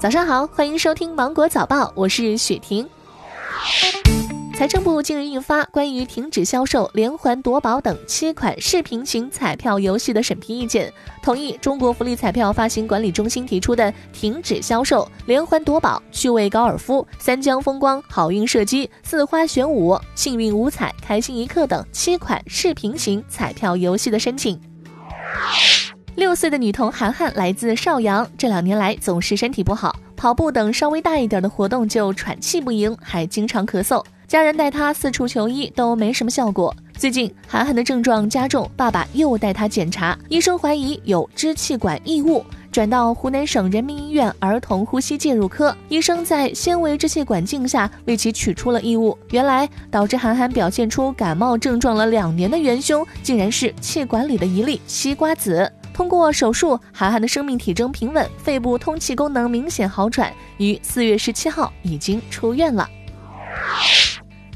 早上好，欢迎收听芒果早报，我是雪婷。财政部近日印发关于停止销售连环夺宝等七款视频型彩票游戏的审批意见，同意中国福利彩票发行管理中心提出的停止销售连环夺宝、趣味高尔夫、三江风光、好运射击、四花玄武、幸运五彩、开心一刻等七款视频型彩票游戏的申请。六岁的女童涵涵来自邵阳，这两年来总是身体不好，跑步等稍微大一点的活动就喘气不盈，还经常咳嗽。家人带她四处求医都没什么效果。最近涵涵的症状加重，爸爸又带她检查，医生怀疑有支气管异物，转到湖南省人民医院儿童呼吸介入科，医生在纤维支气管镜下为其取出了异物。原来导致涵涵表现出感冒症状了两年的元凶，竟然是气管里的一粒西瓜籽。通过手术，涵涵的生命体征平稳，肺部通气功能明显好转，于四月十七号已经出院了。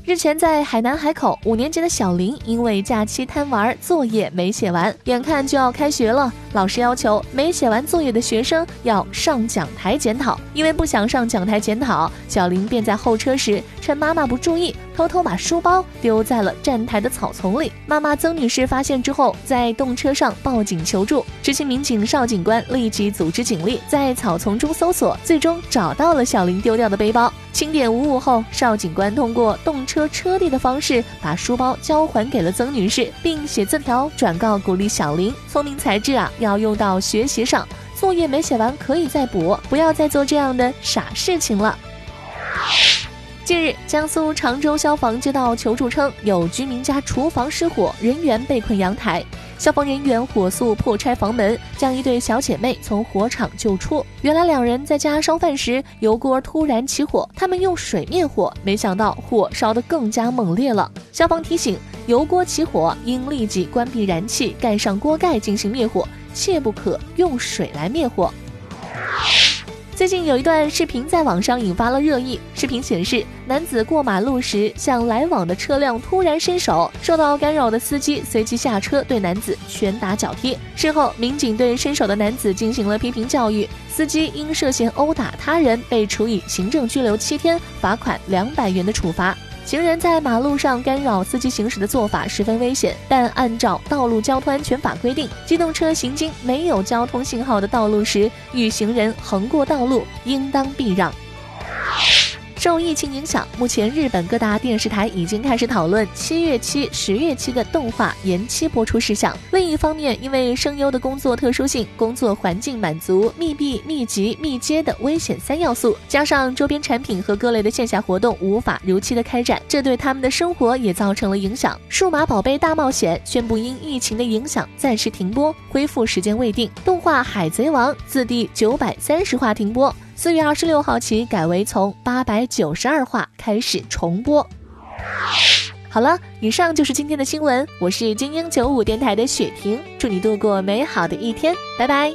日前，在海南海口，五年级的小林因为假期贪玩，作业没写完，眼看就要开学了，老师要求没写完作业的学生要上讲台检讨。因为不想上讲台检讨，小林便在候车时趁妈妈不注意，偷偷把书包丢在了站台的草丛里。妈妈曾女士发现之后，在动车上报警求助，执勤民警邵警官立即组织警力在草丛中搜索，最终找到了小林丢掉的背包。清点无误后，邵警官通过动车车地的方式把书包交还给了曾女士，并写字条转告鼓励小林：聪明才智啊，要用到学习上，作业没写完可以再补，不要再做这样的傻事情了。近日，江苏常州消防接到求助称，有居民家厨房失火，人员被困阳台。消防人员火速破拆房门，将一对小姐妹从火场救出。原来两人在家烧饭时，油锅突然起火，他们用水灭火，没想到火烧得更加猛烈了。消防提醒：油锅起火应立即关闭燃气，盖上锅盖进行灭火，切不可用水来灭火。最近有一段视频在网上引发了热议。视频显示，男子过马路时向来往的车辆突然伸手，受到干扰的司机随即下车对男子拳打脚踢。事后，民警对伸手的男子进行了批评教育，司机因涉嫌殴打他人被处以行政拘留七天、罚款两百元的处罚。行人在马路上干扰司机行驶的做法十分危险，但按照《道路交通安全法》规定，机动车行经没有交通信号的道路时，与行人横过道路，应当避让。受疫情影响，目前日本各大电视台已经开始讨论七月期、十月期的动画延期播出事项。另一方面，因为声优的工作特殊性、工作环境满足密闭、密集、密接的危险三要素，加上周边产品和各类的线下活动无法如期的开展，这对他们的生活也造成了影响。数码宝贝大冒险宣布因疫情的影响暂时停播，恢复时间未定。动画海贼王自第九百三十话停播。四月二十六号起改为从八百九十二话开始重播。好了，以上就是今天的新闻，我是精英九五电台的雪婷，祝你度过美好的一天，拜拜。